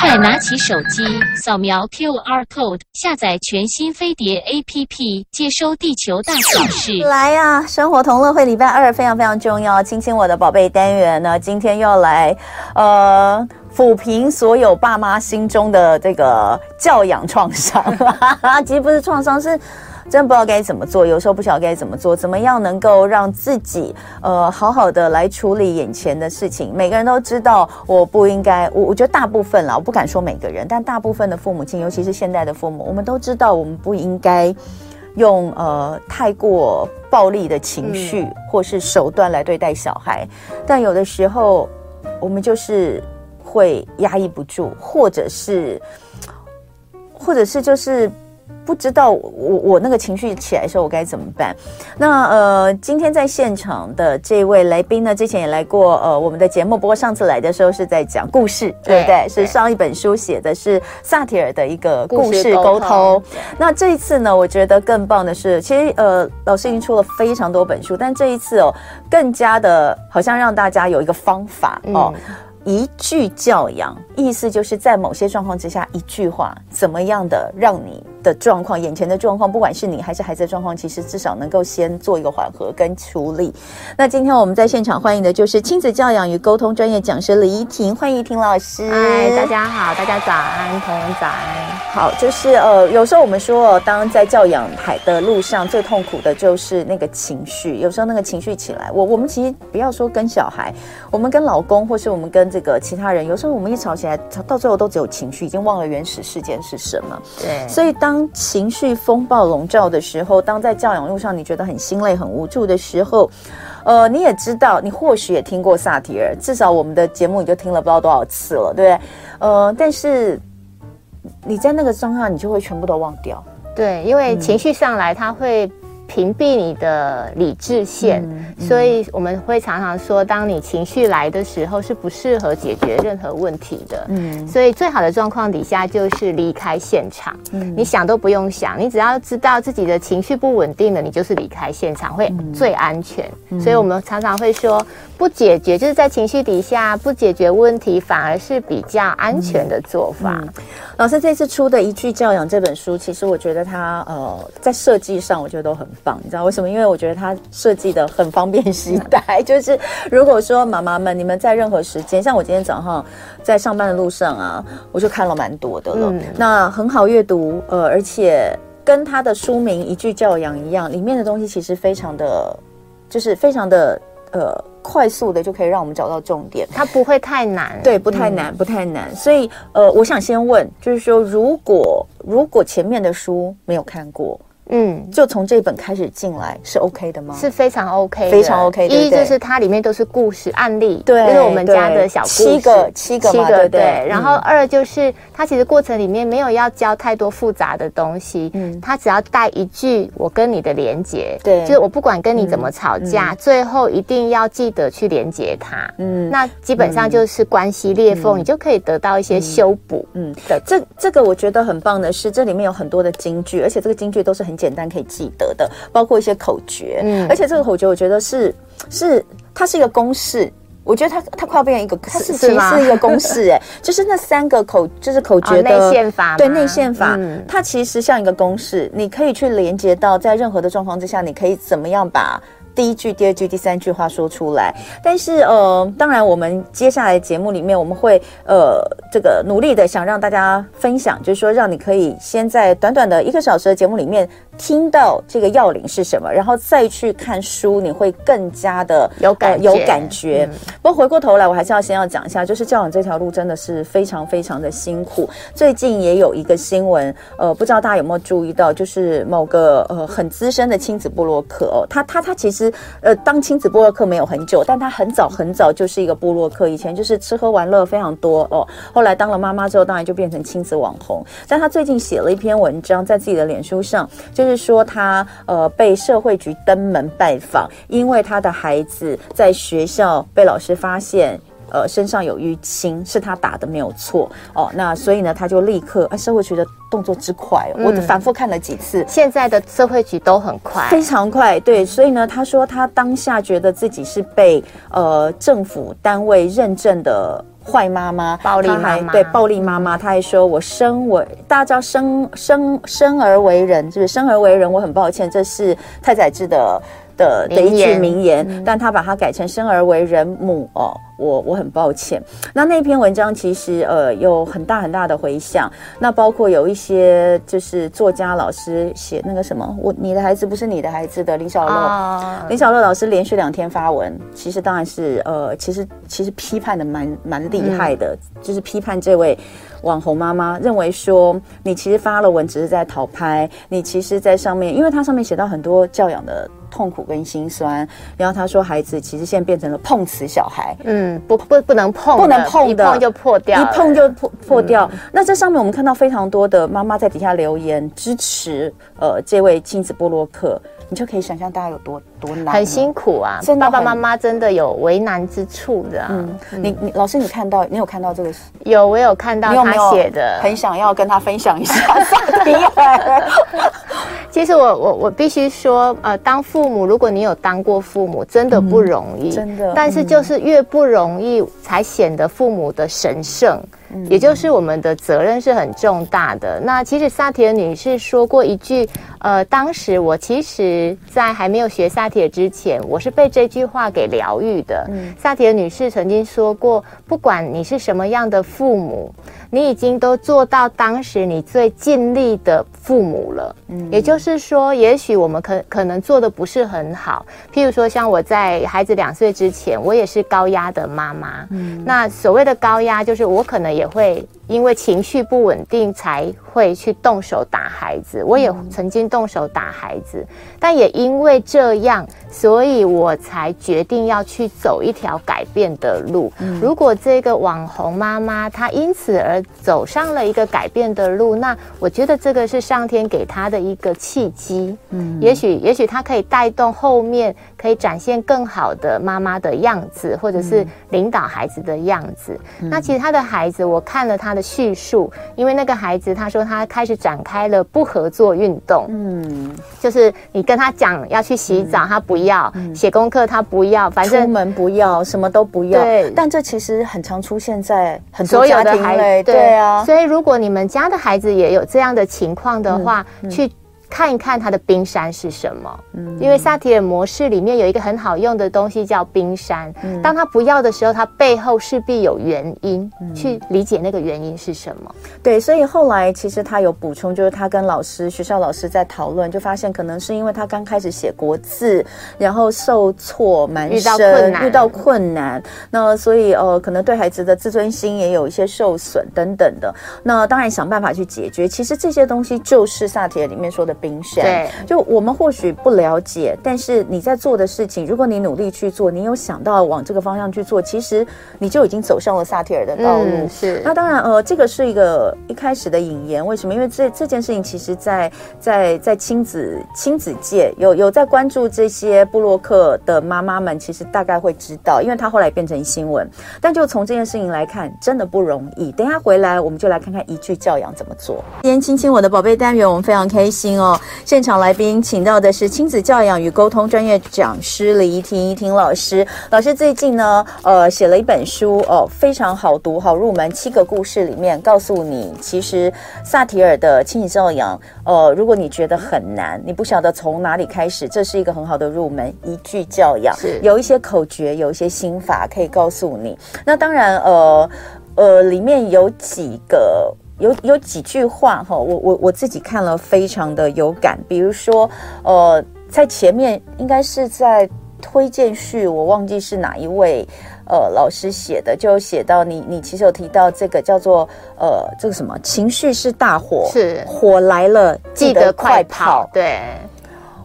快拿起手机，扫描 QR code，下载全新飞碟 APP，接收地球大小事。来呀、啊，生活同乐会礼拜二非常非常重要，亲亲我的宝贝单元呢，今天要来呃抚平所有爸妈心中的这个教养创伤。其实不是创伤，是。真不知道该怎么做，有时候不晓得该怎么做，怎么样能够让自己呃好好的来处理眼前的事情？每个人都知道，我不应该，我我觉得大部分啦，我不敢说每个人，但大部分的父母亲，尤其是现在的父母，我们都知道，我们不应该用呃太过暴力的情绪或是手段来对待小孩，但有的时候我们就是会压抑不住，或者是，或者是就是。不知道我我那个情绪起来的时候我该怎么办？那呃，今天在现场的这位来宾呢，之前也来过呃我们的节目，不过上次来的时候是在讲故事，对不对？对，是上一本书写的是萨提尔的一个故事沟通。沟通。那这一次呢，我觉得更棒的是，其实呃老师已经出了非常多本书，但这一次哦，更加的好像让大家有一个方法哦。嗯一句教养，意思就是在某些状况之下，一句话怎么样的让你的状况、眼前的状况，不管是你还是孩子的状况，其实至少能够先做一个缓和跟处理。那今天我们在现场欢迎的就是亲子教养与沟通专业讲师李依婷，欢迎依婷老师。嗨，大家好，大家早安，同仁早安。好，就是呃，有时候我们说，当在教养孩的路上最痛苦的就是那个情绪，有时候那个情绪起来，我我们其实不要说跟小孩，我们跟老公，或是我们跟这个其他人，有时候我们一吵起来，到最后都只有情绪，已经忘了原始事件是什么。对，所以当当情绪风暴笼罩的时候，当在教养路上你觉得很心累、很无助的时候，呃，你也知道，你或许也听过萨提尔，至少我们的节目你就听了不知道多少次了，对不对？呃，但是你在那个状况，你就会全部都忘掉。对，因为情绪上来，他会。屏蔽你的理智线，所以我们会常常说，当你情绪来的时候，是不适合解决任何问题的。嗯，所以最好的状况底下就是离开现场。嗯，你想都不用想，你只要知道自己的情绪不稳定了，你就是离开现场会最安全。嗯、所以我们常常会说，不解决就是在情绪底下不解决问题，反而是比较安全的做法。老师这次出的一句教养这本书，其实我觉得它呃在设计上，我觉得都很。棒，你知道为什么？因为我觉得它设计的很方便携带。就是如果说妈妈们，你们在任何时间，像我今天早上在上班的路上啊，我就看了蛮多的了。嗯、那很好阅读，呃，而且跟它的书名一句教养一样，里面的东西其实非常的，就是非常的呃快速的就可以让我们找到重点。它不会太难，对，不太难，嗯、不太难。所以呃，我想先问，就是说，如果如果前面的书没有看过。嗯，就从这本开始进来是 OK 的吗？是非常 OK，非常 OK。一就是它里面都是故事案例，对，就是我们家的小故事，七个七个七个对。然后二就是它其实过程里面没有要教太多复杂的东西，嗯，它只要带一句我跟你的连接，对，就是我不管跟你怎么吵架，最后一定要记得去连接它，嗯，那基本上就是关系裂缝，你就可以得到一些修补，嗯，对这这个我觉得很棒的是，这里面有很多的金句，而且这个金句都是很。简单可以记得的，包括一些口诀，嗯，而且这个口诀我觉得是是它是一个公式，我觉得它它快要变成一个，它是其实是一个公式，哎，就是那三个口就是口诀的内线法，对内线法，它其实像一个公式，你可以去连接到在任何的状况之下，你可以怎么样把。第一句、第二句、第三句话说出来，但是呃，当然我们接下来节目里面我们会呃这个努力的想让大家分享，就是说让你可以先在短短的一个小时的节目里面听到这个要领是什么，然后再去看书，你会更加的有感、呃、有感觉。嗯、不过回过头来，我还是要先要讲一下，就是教养这条路真的是非常非常的辛苦。最近也有一个新闻，呃，不知道大家有没有注意到，就是某个呃很资深的亲子部落客哦，他他他其实。呃，当亲子部落客没有很久，但他很早很早就是一个部落客，以前就是吃喝玩乐非常多哦。后来当了妈妈之后，当然就变成亲子网红。但他最近写了一篇文章，在自己的脸书上，就是说他呃被社会局登门拜访，因为他的孩子在学校被老师发现。呃，身上有淤青，是他打的没有错哦。那所以呢，他就立刻，哎，社会局的动作之快，嗯、我反复看了几次。现在的社会局都很快，非常快。对，所以呢，他说他当下觉得自己是被呃政府单位认证的坏妈妈、暴力妈妈，对暴力妈妈，他还说我生为大家知道生生生而为人，就是生而为人，我很抱歉，这是太宰治的。的的一句名言，嗯、但他把它改成“生而为人母”哦，我我很抱歉。那那篇文章其实呃有很大很大的回响，那包括有一些就是作家老师写那个什么，我你的孩子不是你的孩子的林小乐，哦、林小乐老师连续两天发文，其实当然是呃其实其实批判的蛮蛮厉害的，嗯、就是批判这位网红妈妈，认为说你其实发了文只是在讨拍，你其实在上面，因为它上面写到很多教养的。痛苦跟心酸，然后他说，孩子其实现在变成了碰瓷小孩，嗯，不不不能碰，不能碰的，一碰就破掉，一碰就破破掉。嗯、那这上面我们看到非常多的妈妈在底下留言支持，呃，这位亲子波洛克。你就可以想象大家有多多难，很辛苦啊！爸爸妈妈真的有为难之处的。嗯，你你老师，你看到你有看到这个？有，我有看到他写的，很想要跟他分享一下萨提尔。其实我我我必须说，呃，当父母，如果你有当过父母，真的不容易，真的。但是就是越不容易，才显得父母的神圣。也就是我们的责任是很重大的。那其实萨提尔女士说过一句，呃，当时我其实在还没有学萨提尔之前，我是被这句话给疗愈的。嗯，萨提尔女士曾经说过，不管你是什么样的父母，你已经都做到当时你最尽力的父母了。嗯，也就是说，也许我们可可能做的不是很好。譬如说，像我在孩子两岁之前，我也是高压的妈妈。嗯，那所谓的高压，就是我可能也。也会因为情绪不稳定，才会去动手打孩子。我也曾经动手打孩子，但也因为这样，所以我才决定要去走一条改变的路。如果这个网红妈妈她因此而走上了一个改变的路，那我觉得这个是上天给他的一个契机。嗯，也许也许他可以带动后面可以展现更好的妈妈的样子，或者是领导孩子的样子。那其实他的孩子。我看了他的叙述，因为那个孩子他说他开始展开了不合作运动，嗯，就是你跟他讲要去洗澡，嗯、他不要；写、嗯、功课他不要，反正出门不要，什么都不要。对，但这其实很常出现在很多家庭里，对，对啊。所以如果你们家的孩子也有这样的情况的话，去。看一看他的冰山是什么？嗯，因为萨提尔模式里面有一个很好用的东西叫冰山。嗯，当他不要的时候，他背后势必有原因，嗯，去理解那个原因是什么。对，所以后来其实他有补充，就是他跟老师、学校老师在讨论，就发现可能是因为他刚开始写国字，然后受挫蛮深，遇到困难，遇到困难，那所以呃，可能对孩子的自尊心也有一些受损等等的。那当然想办法去解决。其实这些东西就是萨提尔里面说的。冰山，对，就我们或许不了解，但是你在做的事情，如果你努力去做，你有想到往这个方向去做，其实你就已经走上了萨提尔的道路。嗯、是，那当然，呃，这个是一个一开始的引言。为什么？因为这这件事情，其实在在在亲子亲子界有有在关注这些布洛克的妈妈们，其实大概会知道，因为他后来变成新闻。但就从这件事情来看，真的不容易。等一下回来，我们就来看看一句教养怎么做。今天亲亲我的宝贝单元，我们非常开心哦。现场来宾请到的是亲子教养与沟通专业讲师李怡婷，怡婷老师。老师最近呢，呃，写了一本书哦，非常好读，好入门。七个故事里面告诉你，其实萨提尔的亲子教养，呃，如果你觉得很难，你不晓得从哪里开始，这是一个很好的入门。一句教养，是有一些口诀，有一些心法可以告诉你。那当然，呃呃，里面有几个。有有几句话哈，我我我自己看了非常的有感。比如说，呃，在前面应该是在推荐序，我忘记是哪一位呃老师写的，就写到你你其实有提到这个叫做呃这个什么情绪是大火，是火来了记得快跑，对。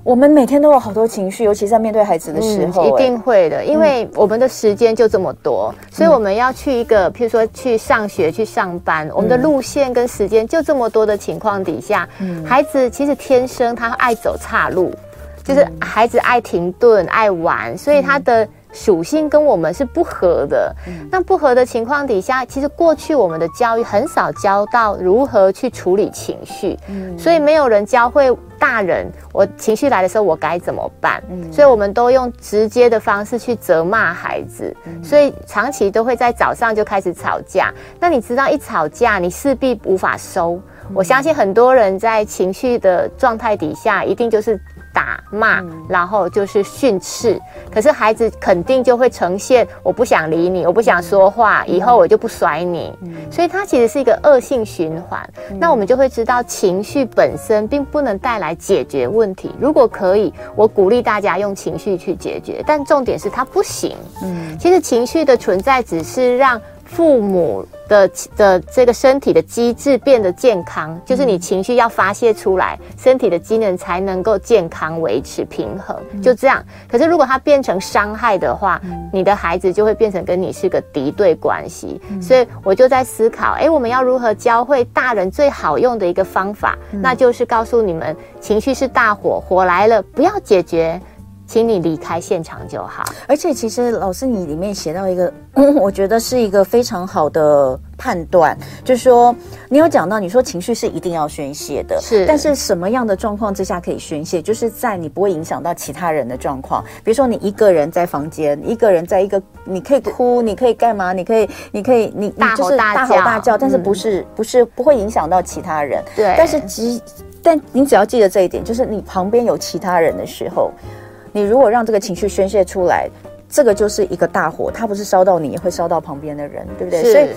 我们每天都有好多情绪，尤其在面对孩子的时候，嗯，一定会的，因为我们的时间就这么多，嗯，所以我们要去一个，譬如说去上学、去上班，嗯，我们的路线跟时间就这么多的情况底下，嗯，孩子其实天生他爱走岔路，就是孩子爱停顿、爱玩，所以他的。属性跟我们是不合的，嗯、那不合的情况底下，其实过去我们的教育很少教到如何去处理情绪，嗯、所以没有人教会大大人，我情绪来的时候我该怎么办？嗯，所以我们都用直接的方式去责骂孩子，嗯，所以长期都会在早上就开始吵架。那你知道，一吵架你势必无法收。我相信很多人在情绪的状态底下，一定就是。打骂，然后就是训斥，可是孩子肯定就会呈现我不想理你，我不想说话，以后我就不甩你，所以它其实是一个恶性循环。那我们就会知道，情绪本身并不能带来解决问题。如果可以，我鼓励大家用情绪去解决，但重点是它不行。嗯，其实情绪的存在只是让。父母的的这个身体的机制变得健康，就是你情绪要发泄出来，身体的机能才能够健康维持平衡，就这样。可是如果它变成伤害的话，你的孩子就会变成跟你是个敌对关系。所以我就在思考，哎，我们要如何教会大人最好用的一个方法，那就是告诉你们，情绪是大火，火来了不要解决。请你离开现场就好。而且，其实老师你里面写到一个，嗯，我觉得是一个非常好的判断，就是说你有讲到，你说情绪是一定要宣泄的，是。但是什么样的状况之下可以宣泄？就是在你不会影响到其他人的状况，比如说你一个人在房间，一个人在一个，你可以哭，你可以干嘛？你可以，你可以，你大吼大叫，大吼大叫，但是不是、嗯、不是不会影响到其他人？对。但是只，但你只要记得这一点，就是你旁边有其他人的时候。你如果让这个情绪宣泄出来，这个就是一个大火，它不是烧到你，也会烧到旁边的人，对不对？所以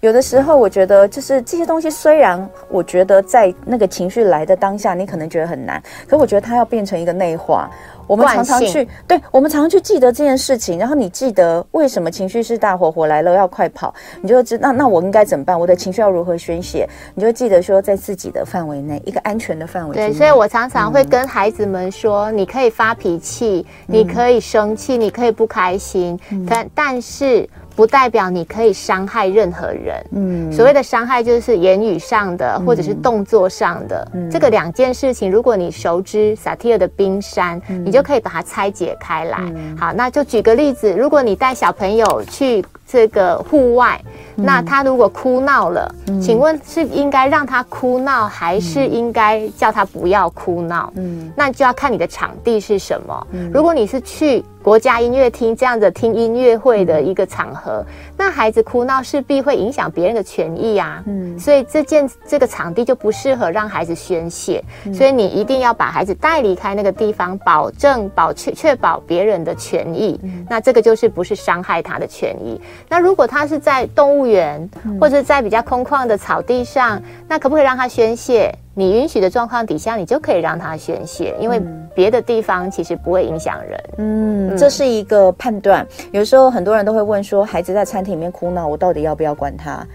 有的时候，我觉得就是这些东西，虽然我觉得在那个情绪来的当下，你可能觉得很难，可我觉得它要变成一个内化。我们常常去，对，我们常常去记得这件事情，然后你记得为什么情绪是大火，火来了要快跑，你就知那那我应该怎么办？我的情绪要如何宣泄？你就记得说在自己的范围内，一个安全的范围。对，所以我常常会跟孩子们说，嗯、你可以发脾气，你可以生气，你可以不开心，嗯、但但是。不代表你可以伤害任何人。嗯，所谓的伤害就是言语上的，或者是动作上的。嗯，这个两件事情，如果你熟知萨提尔的冰山，嗯，你就可以把它拆解开来。嗯，好，那就举个例子，如果你带小朋友去这个户外。那他如果哭闹了，嗯，请问是应该让他哭闹，还是应该叫他不要哭闹？嗯，那就要看你的场地是什么。嗯，如果你是去国家音乐厅这样子听音乐会的一个场合，那孩子哭闹势必会影响别人的权益啊。嗯，所以这件这个场地就不适合让孩子宣泄。所以你一定要把孩子带离开那个地方，保证保确确保别人的权益。那这个就是不是伤害他的权益。那如果他是在动物园，或者在比较空旷的草地上，那可不可以让他宣泄？你允许的状况底下，你就可以让他宣泄，因为别的地方其实不会影响人。嗯，这是一个判断。有时候很多人都会问说，孩子在餐厅里面哭闹，我到底要不要管他？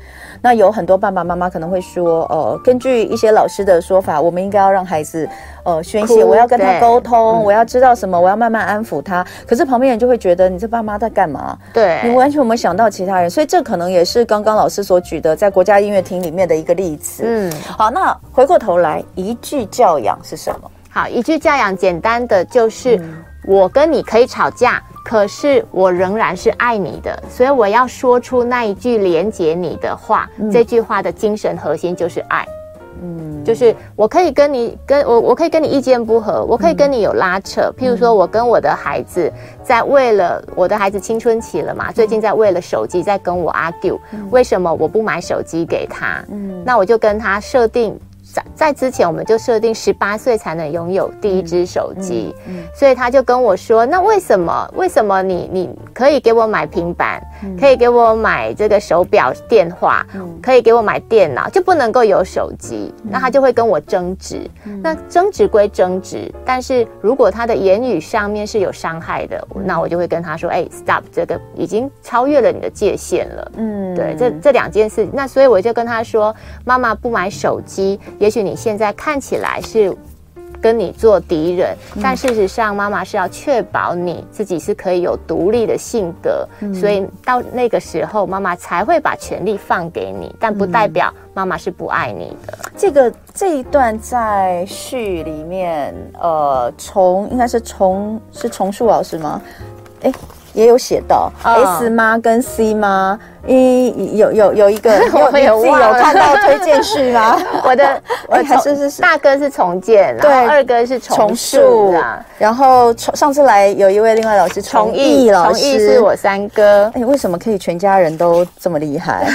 那有很多爸爸妈妈可能会说，呃，根据一些老师的说法，我们应该要让孩子呃宣泄，我要跟他沟通，我要知道什么，我要慢慢安抚他。可是旁边人就会觉得，你这爸妈在干嘛？对，你完全没有想到其他人，所以这可能也是刚刚老师所举的在国家音乐厅里面的一个例子。嗯，好，那回过头来，一句教养是什么？好，一句教养简单的就是，嗯，我跟你可以吵架。可是我仍然是爱你的，所以我要说出那一句连接你的话。嗯、这句话的精神核心就是爱，嗯，就是我可以跟你跟我，我可以跟你意见不合，我可以跟你有拉扯。嗯、譬如说，我跟我的孩子在为了我的孩子青春期了嘛，嗯、最近在为了手机在跟我 argue，嗯、为什么我不买手机给他？嗯，那我就跟他设定。在在之前，我们就设定十八岁才能拥有第一只手机，嗯嗯嗯、所以他就跟我说：“那为什么？为什么你你可以给我买平板，嗯、可以给我买这个手表、电话，嗯、可以给我买电脑，就不能够有手机？”嗯、那他就会跟我争执。嗯、那争执归争执，但是如果他的言语上面是有伤害的，嗯、那我就会跟他说：“哎，stop，这个已经超越了你的界限了。”嗯，对，这这两件事，那所以我就跟他说：“妈妈不买手机。”也许你现在看起来是跟你做敌人，嗯、但事实上，妈妈是要确保你自己是可以有独立的性格，嗯、所以到那个时候，妈妈才会把权力放给你，但不代表妈妈是不爱你的。这个这一段在序里面，呃，从应该是从是重树老师吗？诶也有写到 S 妈跟 C 妈一有有有一个，有你自己有看到推荐序吗？我的我还是是大哥是重建，对，二哥是重塑啊。然后上次来有一位另外老师重义老师，是我三哥。哎，为什么可以全家人都这么厉害？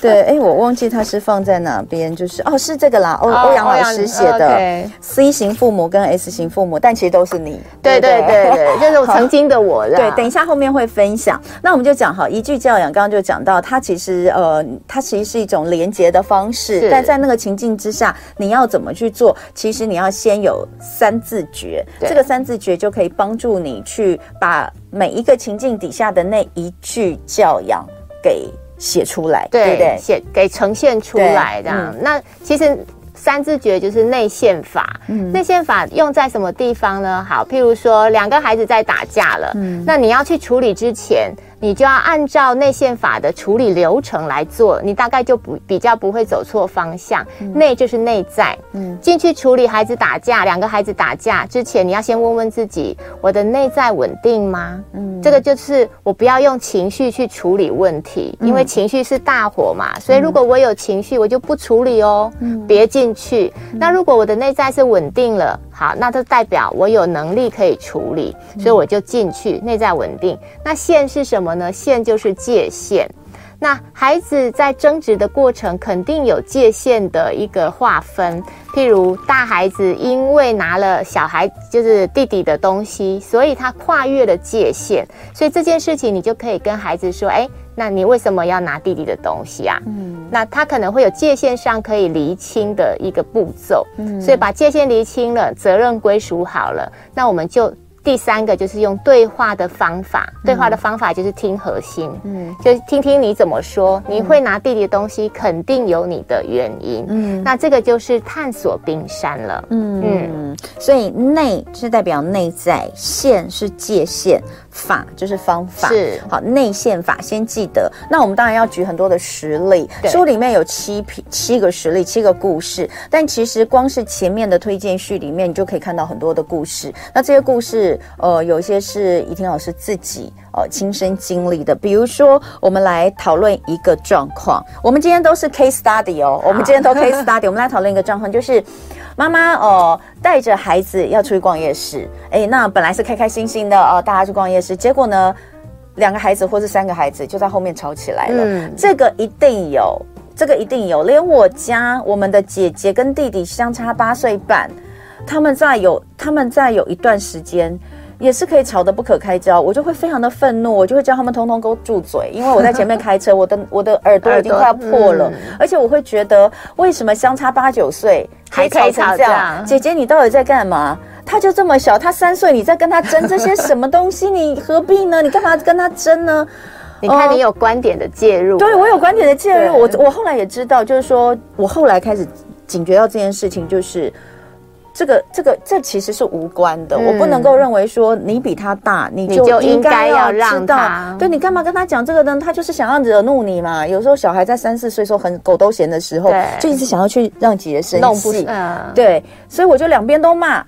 对，哎，我忘记他是放在哪边，就是哦，是这个啦，欧欧阳老师写的 C 型父母跟 S 型父母，但其实都是你。对对对对，就是曾经的我。对，等一下后面会分享。那我们就讲好，一句教养，刚刚就讲到，它其实呃，它其实是一种连接的方式，但在那个情境之下，你要怎么去做？其实你要先有三字诀，这个三。字诀就可以帮助你去把每一个情境底下的那一句教养给写出来，对，对不对？写给呈现出来这样。嗯、那其实三字诀就是内线法，嗯，内线法用在什么地方呢？好，譬如说两个孩子在打架了，嗯，那你要去处理之前。你就要按照内线法的处理流程来做，你大概就不比较不会走错方向。嗯、内就是内在，嗯，进去处理孩子打架，两个孩子打架之前，你要先问问自己：我的内在稳定吗？嗯，这个就是我不要用情绪去处理问题，因为情绪是大火嘛。嗯、所以如果我有情绪，我就不处理哦，嗯，别进去。嗯、那如果我的内在是稳定了，好，那就代表我有能力可以处理，所以我就进去，内在稳定。那线是什么？呢，线就是界限。那孩子在争执的过程，肯定有界限的一个划分。譬如大孩子因为拿了小孩就是弟弟的东西，所以他跨越了界限。所以这件事情，你就可以跟孩子说：“哎，那你为什么要拿弟弟的东西啊？”嗯，那他可能会有界限上可以厘清的一个步骤。嗯，所以把界限厘清了，责任归属好了，那我们就。第三个就是用对话的方法，对话的方法就是听核心，嗯，就听听你怎么说。你会拿弟弟的东西，肯定有你的原因，嗯，那这个就是探索冰山了，嗯嗯。所以内是代表内在，线是界限，法就是方法，是好内线法，先记得。那我们当然要举很多的实例，对书里面有七批七个实例，七个故事，但其实光是前面的推荐序里面，你就可以看到很多的故事。那这些故事。呃，有一些是怡婷老师自己呃亲身经历的，比如说，我们来讨论一个状况。我们今天都是 case study 哦，我们今天都 case study。我们来讨论一个状况，就是妈妈哦带着孩子要出去逛夜市，哎，那本来是开开心心的哦，大家去逛夜市，结果呢，两个孩子或是三个孩子就在后面吵起来了。嗯，这个一定有，这个一定有，连我家我们的姐姐跟弟弟相差八岁半。他们在有他们在有一段时间，也是可以吵得不可开交，我就会非常的愤怒，我就会叫他们通通给我住嘴，因为我在前面开车，我的我的耳朵已经快要破了，嗯、而且我会觉得为什么相差八九岁还吵成这样？姐姐你到底在干嘛？他就这么小，他三岁，你在跟他争这些什么东西？你何必呢？你干嘛跟他争呢？你看你有观点的介入，对我有观点的介入，我我后来也知道，就是说我后来开始警觉到这件事情，就是。这个这个这其实是无关的，嗯、我不能够认为说你比他大，你就应该要让他。对，你干嘛跟他讲这个呢？他就是想要惹怒你嘛。有时候小孩在三四岁时候很狗都嫌的时候，就一直想要去让姐姐生气。嗯、对，所以我就两边都骂，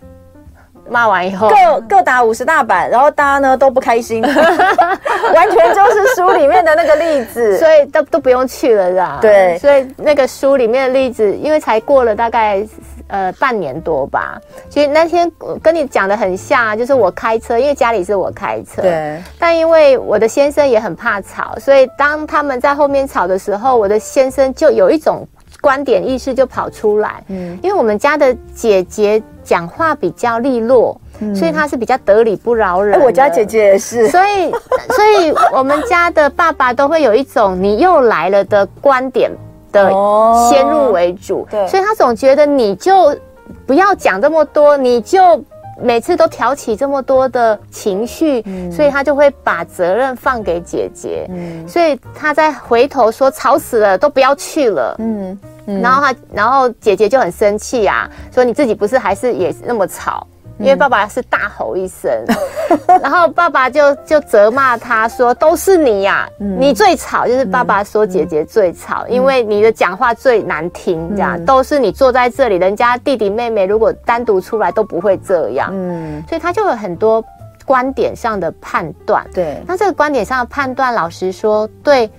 骂完以后各各打五十大板，然后大家呢都不开心，完全就是书里面的那个例子，所以都都不用去了，是吧？对，所以那个书里面的例子，因为才过了大概。呃，半年多吧。其实那天跟你讲的很像啊，就是我开车，因为家里是我开车。对。但因为我的先生也很怕吵，所以当他们在后面吵的时候，我的先生就有一种观点意识就跑出来。嗯。因为我们家的姐姐讲话比较利落，嗯、所以她是比较得理不饶人。我家姐姐也是。所以，所以我们家的爸爸都会有一种你又来了的观点。的先入为主，对，所以他总觉得你就不要讲这么多，你就每次都挑起这么多的情绪，嗯、所以他就会把责任放给姐姐，嗯，所以他在回头说吵死了都不要去了，嗯，嗯。然后他然后姐姐就很生气啊，说你自己不是还是也那么吵。因为爸爸是大吼一声，嗯、然后爸爸就就责骂他说：“都是你呀、你最吵。”就是爸爸说姐姐最吵，嗯、因为你的讲话最难听，这样、嗯、都是你坐在这里，人家弟弟妹妹如果单独出来都不会这样。嗯，所以他就有很多观点上的判断。对，那这个观点上的判断，老实说，对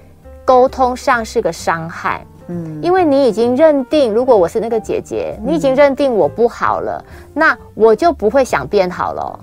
沟通上是个伤害。嗯，因为你已经认定，如果我是那个姐姐，你已经认定我不好了，嗯、那我就不会想变好了。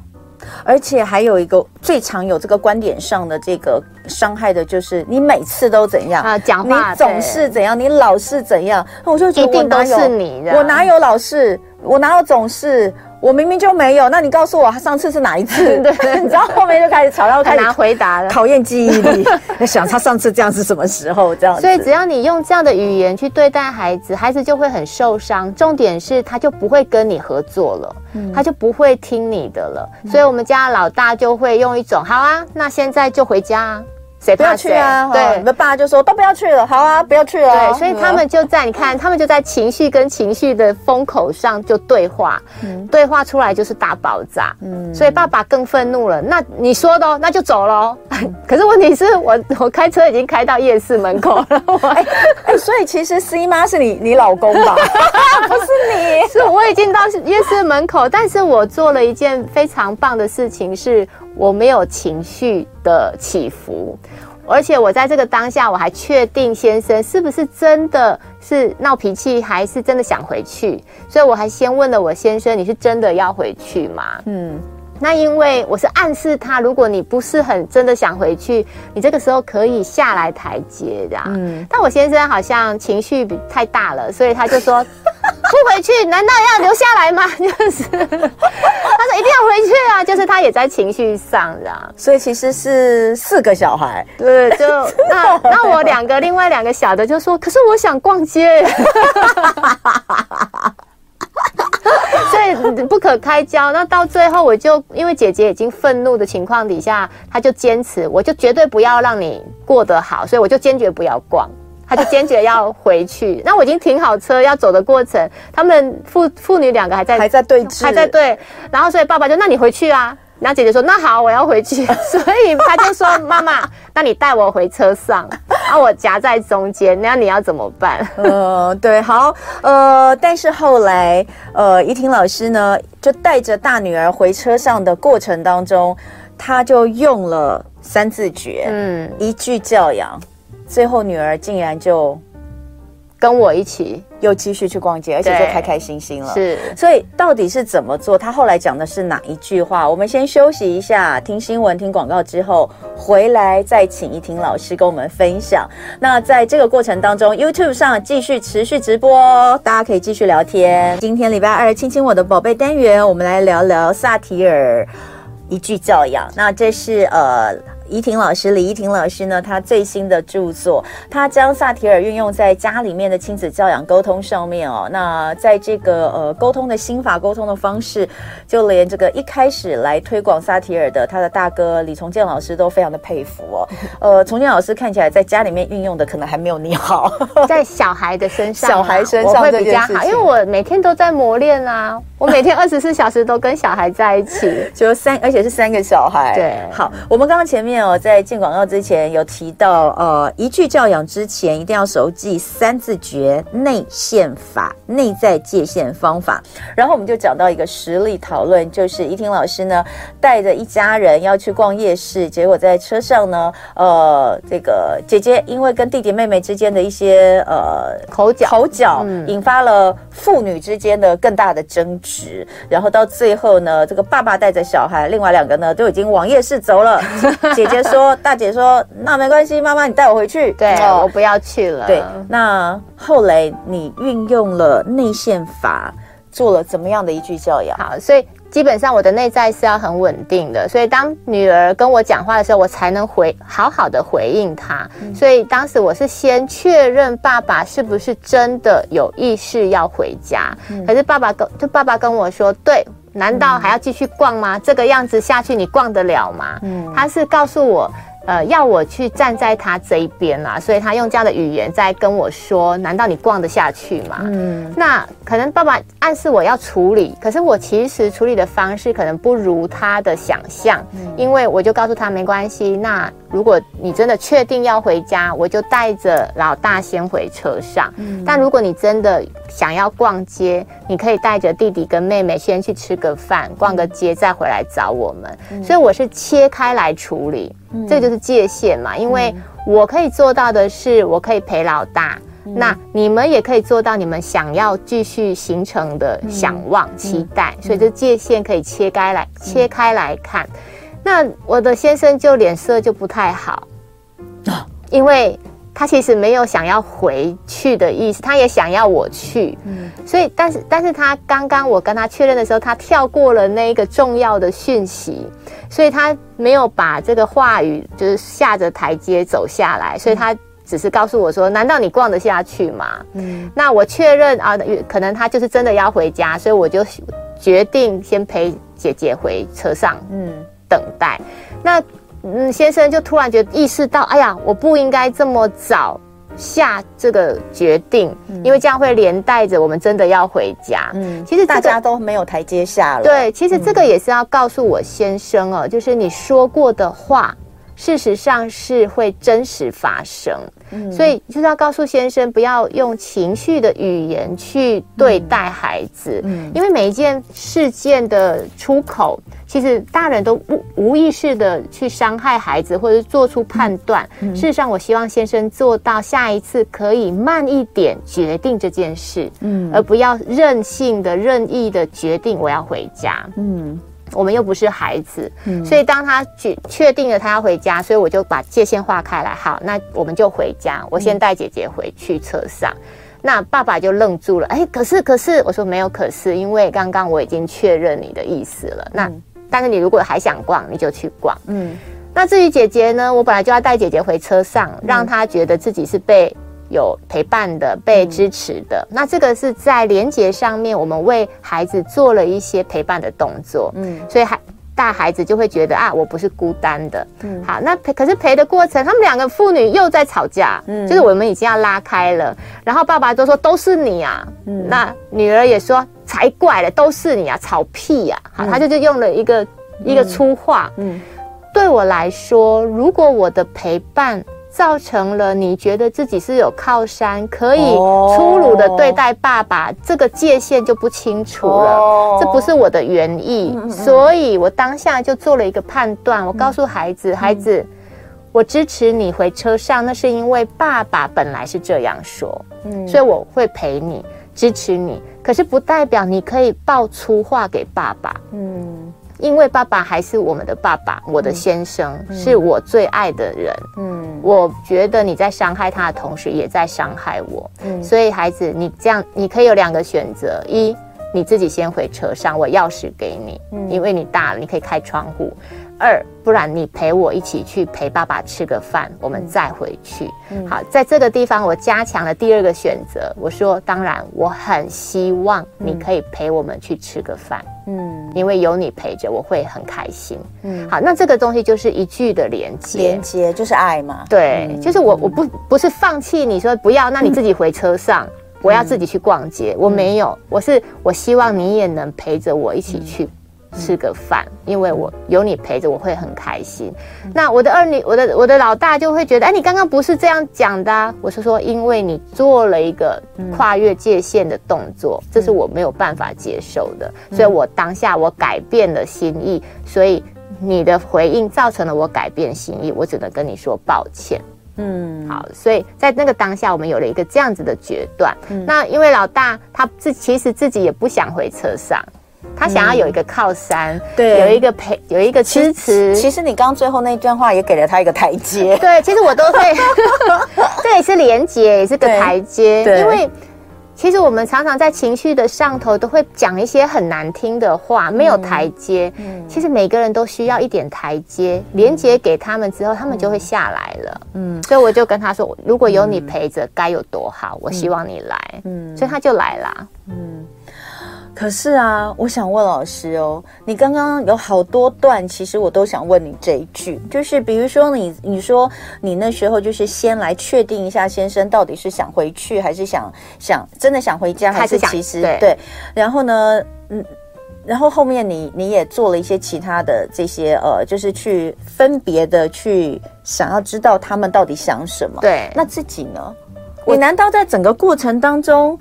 而且还有一个最常有这个观点上的这个伤害的，就是你每次都怎样啊？讲话你总是怎样，你老是怎样？我就觉得一定都是你，我哪有老是，我哪有总是？我明明就没有，那你告诉我上次是哪一次？对，你知道后面就开始吵，然后开始拿回答了，考验记忆力。在 想他上次这样是什么时候？这样。所以只要你用这样的语言去对待孩子，孩子就会很受伤。重点是他就不会跟你合作了，嗯、他就不会听你的了。嗯、所以我们家老大就会用一种好啊，那现在就回家啊。谁不要去啊？对，你们爸就说都不要去了，好啊，不要去了。对，所以他们就在你看，他们就在情绪跟情绪的风口上就对话，嗯，对话出来就是大爆炸，嗯，所以爸爸更愤怒了。那你说的，那就走喽。可是问题是我我开车已经开到夜市门口了，哎哎，所以其实 C 妈是你你老公吧？不是你，是我已经到夜市门口，但是我做了一件非常棒的事情是。我没有情绪的起伏，而且我在这个当下，我还确定先生是不是真的是闹脾气，还是真的想回去，所以我还先问了我先生：“你是真的要回去吗？”嗯。那因为我是暗示他，如果你不是很真的想回去，你这个时候可以下来台阶这样。嗯，但我先生好像情绪比太大了，所以他就说 不回去，难道要留下来吗？就是他说一定要回去啊，就是他也在情绪上这样。所以其实是四个小孩，对，就 那那我两个另外两个小的就说，可是我想逛街。所以不可开交，那到最后我就因为姐姐已经愤怒的情况底下，她就坚持，我就绝对不要让你过得好，所以我就坚决不要逛，她就坚决要回去。那我已经停好车要走的过程，他们父父女两个还在还在对峙，还在对，然后所以爸爸就那你回去啊。然后姐姐说：“那好，我要回去。”所以他就说：“妈妈，那你带我回车上，然后我夹在中间，那你要怎么办？”呃，对，好，呃，但是后来，呃，怡婷老师呢，就带着大女儿回车上的过程当中，她就用了三字诀，嗯，一句教养，最后女儿竟然就。跟我一起又继续去逛街，而且就开开心心了。是，所以到底是怎么做？他后来讲的是哪一句话？我们先休息一下，听新闻、听广告之后回来再请一婷老师跟我们分享。那在这个过程当中，YouTube 上继续持续直播，大家可以继续聊天。今天礼拜二，亲亲我的宝贝单元，我们来聊聊萨提尔一句教养。那这是呃。怡婷老师，李怡婷老师呢，她最新的著作，她将萨提尔运用在家里面的亲子教养沟通上面哦。那在这个呃沟通的心法、沟通的方式，就连这个一开始来推广萨提尔的他的大哥李崇建老师都非常的佩服哦。呃，崇建老师看起来在家里面运用的可能还没有你好，在小孩的身上，小孩身上 会比较好，因为我每天都在磨练啊，我每天二十四小时都跟小孩在一起，就三，而且是三个小孩。对，好，我们刚刚前面。在进广告之前有提到，呃，一句教养之前一定要熟记三字诀、内线法、内在界限方法。然后我们就讲到一个实例讨论，就是怡婷老师呢带着一家人要去逛夜市，结果在车上呢，呃，这个姐姐因为跟弟弟妹妹之间的一些呃口角口角，引发了父女之间的更大的争执。然后到最后呢，这个爸爸带着小孩，另外两个呢都已经往夜市走了，姐姐说，大姐说：“那没关系，妈妈你带我回去。”对，哦、我不要去了。对，那后来你运用了内线法，做了怎么样的一句教养？好，所以基本上我的内在是要很稳定的，所以当女儿跟我讲话的时候，我才能回好好的回应她。嗯、所以当时我是先确认爸爸是不是真的有意识要回家，嗯、可是爸爸跟就爸爸跟我说，对。难道还要继续逛吗？嗯、这个样子下去，你逛得了吗？嗯，他是告诉我。呃，要我去站在他这一边啊，所以他用这样的语言在跟我说：“难道你逛得下去吗？”嗯，那可能爸爸暗示我要处理，可是我其实处理的方式可能不如他的想象，嗯、因为我就告诉他没关系。那如果你真的确定要回家，我就带着老大先回车上。嗯，但如果你真的想要逛街，你可以带着弟弟跟妹妹先去吃个饭，逛个街，再回来找我们。嗯、所以我是切开来处理，嗯、这个就是界限嘛。因为我可以做到的是，我可以陪老大，嗯、那你们也可以做到你们想要继续形成的想望、嗯、期待。所以这界限可以切开来，嗯、切开来看。那我的先生就脸色就不太好，啊、因为。他其实没有想要回去的意思，他也想要我去，嗯，所以但是但是他刚刚我跟他确认的时候，他跳过了那一个重要的讯息，所以他没有把这个话语就是下着台阶走下来，所以他只是告诉我说：“难道你逛得下去吗？”嗯，那我确认啊，可能他就是真的要回家，所以我就决定先陪姐姐回车上，嗯，等待。那。嗯，先生就突然觉得意识到，哎呀，我不应该这么早下这个决定，嗯、因为这样会连带着我们真的要回家。嗯，其实、这个、大家都没有台阶下了。对，其实这个也是要告诉我先生哦，嗯、就是你说过的话，事实上是会真实发生。嗯，所以就是要告诉先生，不要用情绪的语言去对待孩子。嗯，因为每一件事件的出口。其实大人都无无意识的去伤害孩子，或者是做出判断。嗯、事实上，我希望先生做到下一次可以慢一点决定这件事，嗯，而不要任性的、任意的决定我要回家。嗯，我们又不是孩子，嗯，所以当他决确定了他要回家，所以我就把界限划开来。好，那我们就回家。我先带姐姐回去车上，嗯、那爸爸就愣住了。哎，可是可是，我说没有可是，因为刚刚我已经确认你的意思了。那。嗯但是你如果还想逛，你就去逛。嗯，那至于姐姐呢？我本来就要带姐姐回车上，让她觉得自己是被有陪伴的、被支持的。嗯、那这个是在连接上面，我们为孩子做了一些陪伴的动作。嗯，所以孩大孩子就会觉得啊，我不是孤单的。嗯，好，那陪可是陪的过程，他们两个父女又在吵架。嗯，就是我们已经要拉开了，然后爸爸都说都是你啊。嗯，那女儿也说。才怪了，都是你啊，吵屁呀、啊！好，他就就用了一个、嗯、一个粗话。嗯，对我来说，如果我的陪伴造成了你觉得自己是有靠山，可以粗鲁的对待爸爸，哦、这个界限就不清楚了。哦、这不是我的原意，嗯嗯、所以我当下就做了一个判断。我告诉孩子：“嗯、孩子，我支持你回车上，那是因为爸爸本来是这样说。嗯，所以我会陪你，支持你。”可是不代表你可以爆粗话给爸爸，嗯，因为爸爸还是我们的爸爸，我的先生、嗯、是我最爱的人，嗯，我觉得你在伤害他的同时，也在伤害我，嗯，所以孩子，你这样你可以有两个选择：一，你自己先回车上，我钥匙给你，嗯，因为你大了，你可以开窗户。二，不然你陪我一起去陪爸爸吃个饭，我们再回去。嗯、好，在这个地方我加强了第二个选择。我说，当然我很希望你可以陪我们去吃个饭。嗯，因为有你陪着，我会很开心。嗯，好，那这个东西就是一句的连接，连接就是爱嘛。对，嗯、就是我我不不是放弃你说不要，那你自己回车上，嗯、我要自己去逛街。我没有，我是我希望你也能陪着我一起去。吃个饭，因为我有你陪着，我会很开心。那我的二女，我的我的老大就会觉得，哎，你刚刚不是这样讲的啊。我是说，因为你做了一个跨越界限的动作，这是我没有办法接受的，所以我当下我改变了心意，所以你的回应造成了我改变心意，我只能跟你说抱歉。嗯，好，所以在那个当下，我们有了一个这样子的决断。那因为老大他自其实自己也不想回车上。他想要有一个靠山，嗯、对，有一个陪，有一个支持。其实你刚刚最后那一段话也给了他一个台阶。对，其实我都会，这也是连接，也是个台阶。对，因为其实我们常常在情绪的上头都会讲一些很难听的话，没有台阶。嗯，其实每个人都需要一点台阶，连接给他们之后，他们就会下来了。嗯，所以我就跟他说，如果有你陪着，该有多好！我希望你来。嗯，所以他就来啦。嗯。可是啊，我想问老师哦，你刚刚有好多段，其实我都想问你这一句，就是比如说你你说你那时候就是先来确定一下先生到底是想回去还是想想真的想回家，还是其实对，对，然后呢，嗯，然后后面你你也做了一些其他的这些呃，就是去分别的去想要知道他们到底想什么，对，那自己呢？你难道在整个过程当中？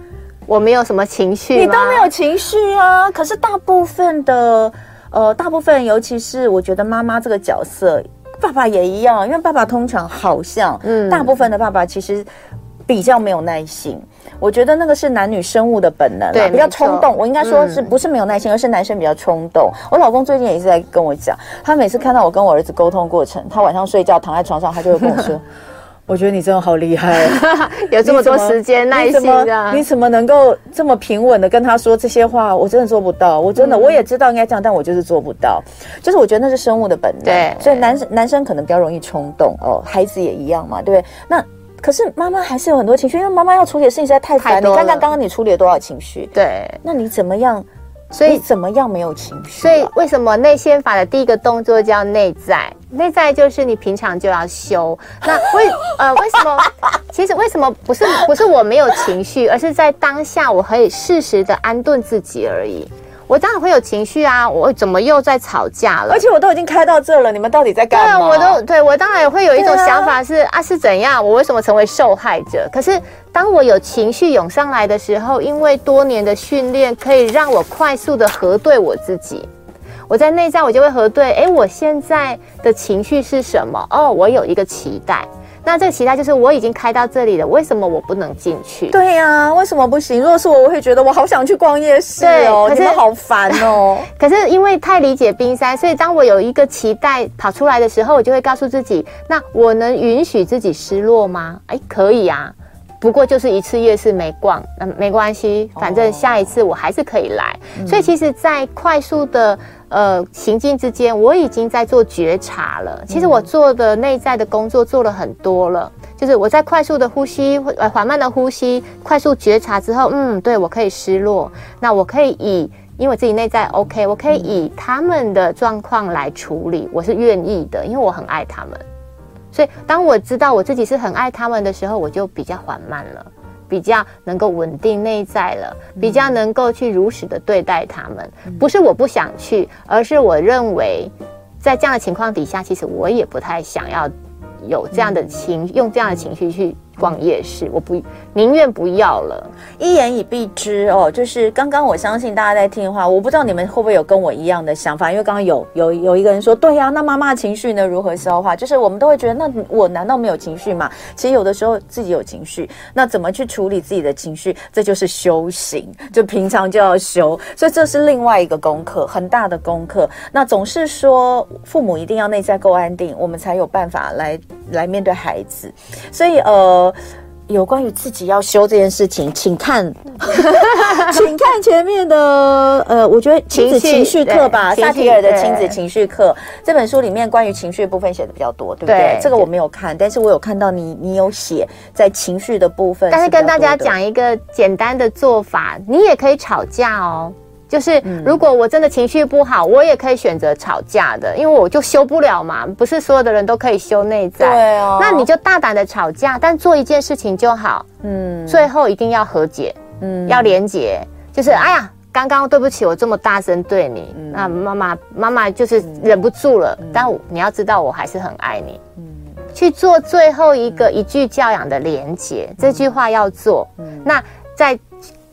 我没有什么情绪，你都没有情绪啊。可是大部分的，呃，大部分，尤其是我觉得妈妈这个角色，爸爸也一样，因为爸爸通常好像，嗯，大部分的爸爸其实比较没有耐心。我觉得那个是男女生物的本能，对，比较冲动。我应该说是不是没有耐心，而是男生比较冲动。我老公最近也是在跟我讲，他每次看到我跟我儿子沟通过程，他晚上睡觉躺在床上，他就会跟我说。我觉得你真的好厉害，有这么多时间耐心 的，你怎么能够这么平稳的跟他说这些话？我真的做不到，我真的我也知道应该这样，但我就是做不到。就是我觉得那是生物的本能，对，所以男生男生可能比较容易冲动哦，孩子也一样嘛，对不对？那可是妈妈还是有很多情绪，因为妈妈要处理的事情实在太烦。你看看刚刚你处理了多少情绪？对，那你怎么样？所以怎么样没有情绪啊？所以为什么内仙法的第一个动作叫内在？内在就是你平常就要修。那为呃为什么？其实为什么不是不是我没有情绪，而是在当下我可以适时的安顿自己而已。我当然会有情绪啊！我怎么又在吵架了？而且我都已经开到这了，你们到底在干嘛？对啊，我都对我当然也会有一种想法是啊，啊是怎样？我为什么成为受害者？可是当我有情绪涌上来的时候，因为多年的训练，可以让我快速的核对我自己。我在内在，我就会核对：哎，我现在的情绪是什么？哦，我有一个期待。那这个期待就是我已经开到这里了，为什么我不能进去？对呀、啊，为什么不行？如果是我，我会觉得我好想去逛夜市哦，可是好烦哦。可是因为太理解冰山，所以当我有一个期待跑出来的时候，我就会告诉自己：那我能允许自己失落吗？哎，可以啊。不过就是一次夜市没逛，那没关系，反正下一次我还是可以来。哦、所以其实，在快速的呃行进之间，我已经在做觉察了。其实我做的内在的工作做了很多了，就是我在快速的呼吸，呃缓慢的呼吸，快速觉察之后，嗯，对，我可以失落，那我可以以，因为我自己内在 OK，我可以以他们的状况来处理，我是愿意的，因为我很爱他们。所以，当我知道我自己是很爱他们的时候，我就比较缓慢了，比较能够稳定内在了，比较能够去如实的对待他们。不是我不想去，而是我认为，在这样的情况底下，其实我也不太想要有这样的情，用这样的情绪去。逛夜市，我不宁愿不要了。一言以蔽之哦，就是刚刚我相信大家在听的话，我不知道你们会不会有跟我一样的想法，因为刚刚有有有一个人说，对呀、那妈妈情绪呢如何消化？就是我们都会觉得，那我难道没有情绪吗？其实有的时候自己有情绪，那怎么去处理自己的情绪？这就是修行，就平常就要修，所以这是另外一个功课，很大的功课。那总是说父母一定要内在够安定，我们才有办法来来面对孩子。所以呃。有关于自己要修这件事情，请看，请看前面的呃，我觉得亲子情绪课吧，萨提尔的亲子情绪课这本书里面关于情绪的部分写的比较多，对不对？对，这个我没有看，但是我有看到你，你有写在情绪的部分。但是跟大家讲一个简单的做法，你也可以吵架哦。就是如果我真的情绪不好，我也可以选择吵架的，因为我就修不了嘛。不是所有的人都可以修内在，对哦。那你就大胆的吵架，但做一件事情就好。嗯，最后一定要和解，嗯，要连结。就是哎呀，刚刚对不起，我这么大声对你，那妈妈妈妈就是忍不住了。但你要知道，我还是很爱你。嗯，去做最后一个一句教养的连结，这句话要做。那在。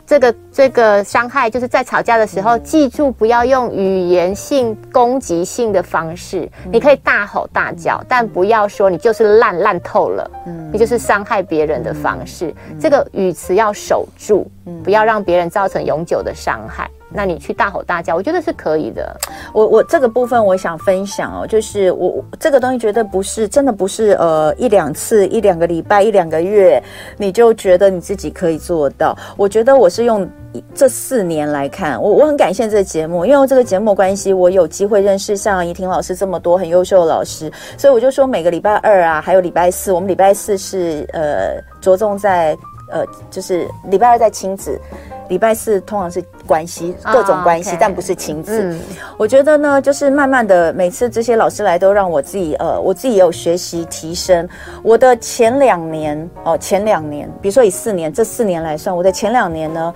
这个这个伤害就是在吵架的时候，记住不要用语言性攻击性的方式。你可以大吼大叫，但不要说你就是烂烂透了，你就是伤害别人的方式。这个语词要守住，不要让别人造成永久的伤害。那你去大吼大叫，我觉得是可以的。我我这个部分我想分享哦，就是我这个东西绝对不是真的不是呃一两次一两个礼拜一两个月你就觉得你自己可以做到。我觉得我是用这四年来看，我我很感谢这个节目，因为这个节目关系，我有机会认识像怡婷老师这么多很优秀的老师，所以我就说每个礼拜二啊，还有礼拜四，我们礼拜四是呃着重在呃就是礼拜二在亲子。礼拜四通常是关系各种关系，oh. 但不是亲子。嗯，我觉得呢，就是慢慢的，每次这些老师来都让我自己呃，我自己也有学习提升。我的前两年哦，前两年，比如说以四年这四年来算，我的前两年呢，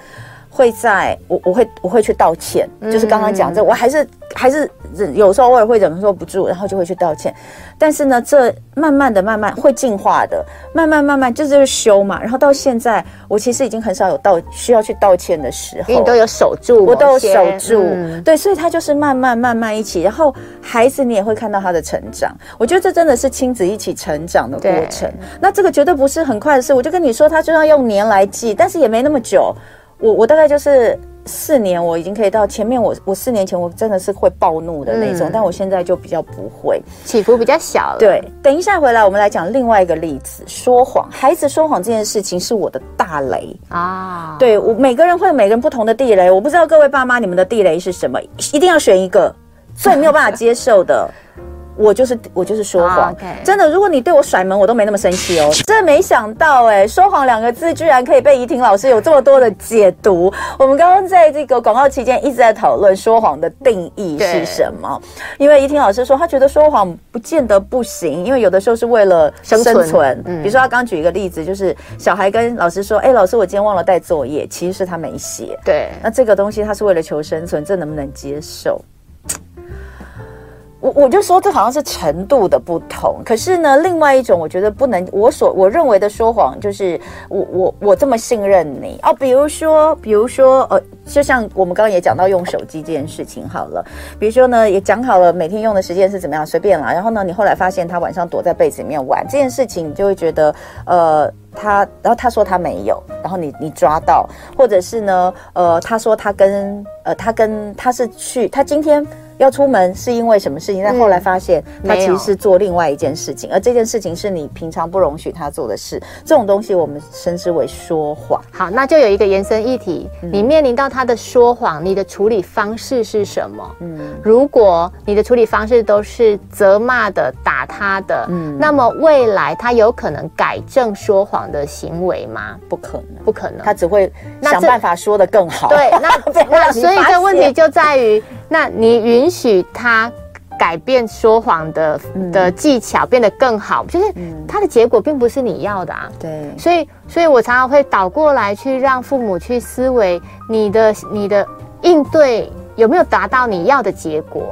会在我我会我会去道歉，嗯、就是刚刚讲这，我还是还是有时候偶尔会忍受不住，然后就会去道歉。但是呢，这慢慢的、慢慢会进化的，慢慢慢慢就是修嘛。然后到现在，我其实已经很少有道需要去道歉的时候，你都有守住，我都有守住。嗯、对，所以他就是慢慢慢慢一起，然后孩子你也会看到他的成长。我觉得这真的是亲子一起成长的过程。那这个绝对不是很快的事。我就跟你说，他就要用年来记，但是也没那么久。我我大概就是四年，我已经可以到前面我。我我四年前我真的是会暴怒的那种，嗯、但我现在就比较不会，起伏比较小了。对，等一下回来，我们来讲另外一个例子：说谎。孩子说谎这件事情是我的大雷啊。对，我每个人会有每个人不同的地雷，我不知道各位爸妈你们的地雷是什么，一定要选一个最没有办法接受的。我就是我就是说谎，oh, okay. 真的。如果你对我甩门，我都没那么生气哦。真的没想到哎、欸，说谎两个字居然可以被怡婷老师有这么多的解读。我们刚刚在这个广告期间一直在讨论说谎的定义是什么，因为怡婷老师说她觉得说谎不见得不行，因为有的时候是为了生存。生存嗯、比如说他刚举一个例子，就是小孩跟老师说：“哎、欸，老师，我今天忘了带作业。”其实是他没写。对，那这个东西他是为了求生存，这能不能接受？我我就说这好像是程度的不同，可是呢，另外一种我觉得不能，我所我认为的说谎就是我我我这么信任你。哦，比如说比如说呃，就像我们刚刚也讲到用手机这件事情好了，比如说呢也讲好了每天用的时间是怎么样随便啦，然后呢你后来发现他晚上躲在被子里面玩这件事情，你就会觉得呃他，然后他说他没有，然后你你抓到，或者是呢呃他说他跟呃他跟他是去他今天。要出门是因为什么事情？但后来发现他其实是做另外一件事情，而这件事情是你平常不容许他做的事。这种东西我们称之为说谎。好，那就有一个延伸议题，你面临到他的说谎，你的处理方式是什么？嗯，如果你的处理方式都是责骂的、打他的，嗯，那么未来他有可能改正说谎的行为吗？不可能，不可能，他只会想办法说的更好。对，那 那所以这问题就在于，那你允。许他改变说谎的的技巧变得更好，就是他的结果并不是你要的啊。对，所以，所以我常常会倒过来去让父母去思维，你的你的应对有没有达到你要的结果，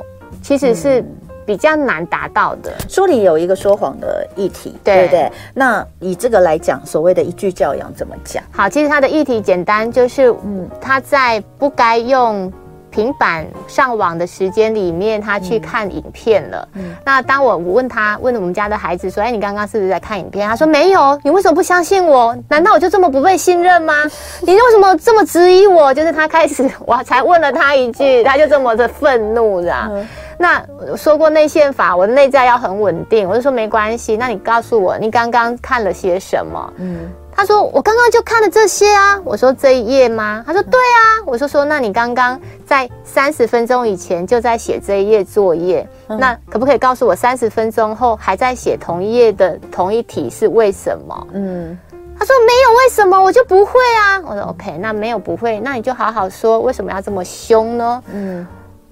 其实是比较难达到的。书里有一个说谎的议题，对不对？那以这个来讲，所谓的一句教养怎么讲？好，其实他的议题简单，就是嗯，他在不该用。平板上网的时间里面，他去看影片了。嗯，那当我我问他，问我们家的孩子说：“哎，你刚刚是不是在看影片？”他说：“没有。”你为什么不相信我？难道我就这么不被信任吗？你为什么这么质疑我？就是他开始，我才问了他一句，他就这么的愤怒的。嗯，那说过内线法，我的内在要很稳定。我就说没关系，那你告诉我，你刚刚看了些什么？嗯。他说：“我刚刚就看了这些啊。”我说：“这一页吗？”他说：“对啊。”我说：“说那你刚刚在三十分钟以前就在写这一页作业，嗯、那可不可以告诉我三十分钟后还在写同一页的同一题是为什么？”嗯，他说：“没有为什么，我就不会啊。”我说：“OK，那没有不会，那你就好好说为什么要这么凶呢？”嗯。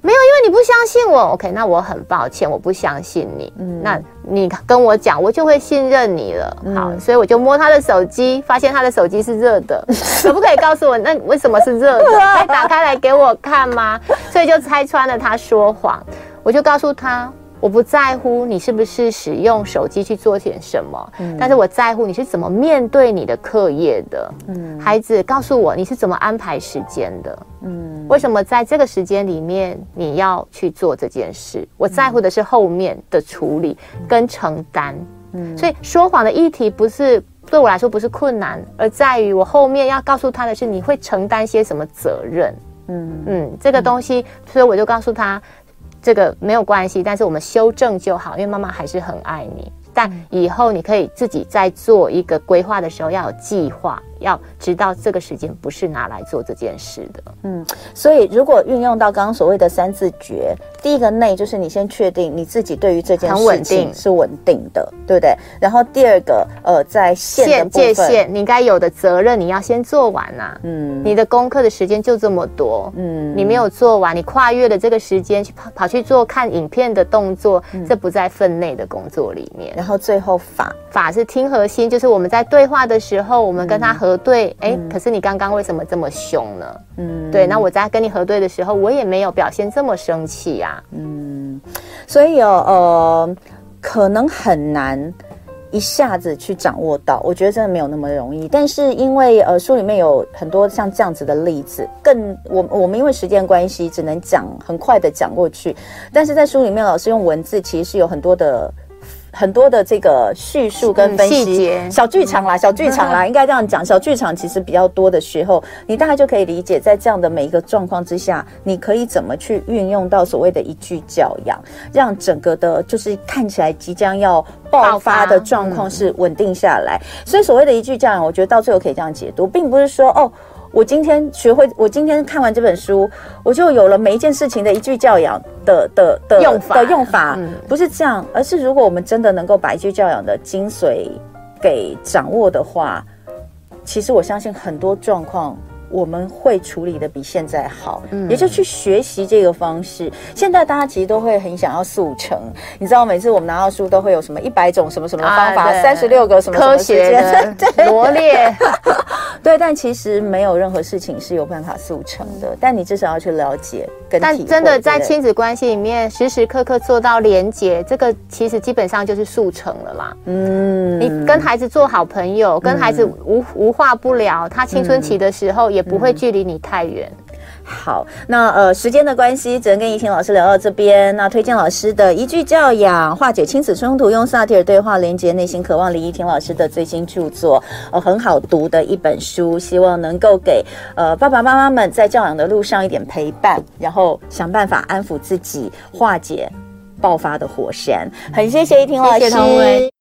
没有，因为你不相信我。OK，那我很抱歉，我不相信你。嗯，那你跟我讲，我就会信任你了。嗯、好，所以我就摸他的手机，发现他的手机是热的。可不可以告诉我，那为什么是热的？可以打开来给我看吗？所以就拆穿了他说谎。我就告诉他。我不在乎你是不是使用手机去做点什么，嗯，但是我在乎你是怎么面对你的课业的。嗯，孩子，告诉我你是怎么安排时间的。嗯，为什么在这个时间里面你要去做这件事？我在乎的是后面的处理跟承担。嗯，所以说谎的议题不是对我来说不是困难，而在于我后面要告诉他的是你会承担些什么责任。嗯嗯，这个东西，所以我就告诉他。这个没有关系，但是我们修正就好，因为妈妈还是很爱你。但以后你可以自己在做一个规划的时候要有计划。要知道这个时间不是拿来做这件事的，嗯，所以如果运用到刚刚所谓的三字诀，第一个内就是你先确定你自己对于这件事情是稳定的，对不对？然后第二个，呃，在线界限，你该有的责任你要先做完呐、啊，嗯，你的功课的时间就这么多，嗯，你没有做完，你跨越了这个时间去跑跑去做看影片的动作，嗯、这不在分内的工作里面。然后最后法。法是听核心，就是我们在对话的时候，我们跟他合。核对，哎、可是你刚刚为什么这么凶呢？嗯，对，那我在跟你核对的时候，我也没有表现这么生气呀。嗯，所以哦，呃，可能很难。一下子去掌握到，我觉得真的没有那么容易。但是因为呃书里面有很多像这样子的例子，更我我们因为时间关系只能讲很快的讲过去。但是在书里面，老师用文字其实是有很多的。很多的这个叙述跟分析，嗯、小剧场啦，小剧场啦，嗯、应该这样讲。小剧场其实比较多的时候，你大概就可以理解，在这样的每一个状况之下，你可以怎么去运用到所谓的一句教养，让整个的，就是看起来即将要爆发的状况是稳定下来。嗯、所以所谓的一句教养，我觉得到最后可以这样解读，并不是说哦。我今天学会，我今天看完这本书，我就有了每一件事情的一句教养的的的用法的用法，嗯、不是这样，而是如果我们真的能够把一句教养的精髓给掌握的话，其实我相信很多状况。我们会处理的比现在好，嗯，也就去学习这个方式。现在大家其实都会很想要速成，你知道，每次我们拿到书都会有什么一百种什么什么方法，三十六个什么科学的 罗列，对。但其实没有任何事情是有办法速成的，嗯、但你至少要去了解跟。但真的在亲子关系里面，时时刻刻做到连结，这个其实基本上就是速成了啦。嗯，你跟孩子做好朋友，跟孩子无、嗯、无话不聊，他青春期的时候也。不会距离你太远。好，那呃，时间的关系，只能跟怡婷老师聊到这边。那推荐老师的一句教养，化解亲子冲突，用萨提尔对话连接内心渴望。李怡婷老师的最新著作，呃，很好读的一本书，希望能够给呃爸爸妈妈们在教养的路上一点陪伴，然后想办法安抚自己，化解爆发的火山。很谢谢怡婷老师。谢谢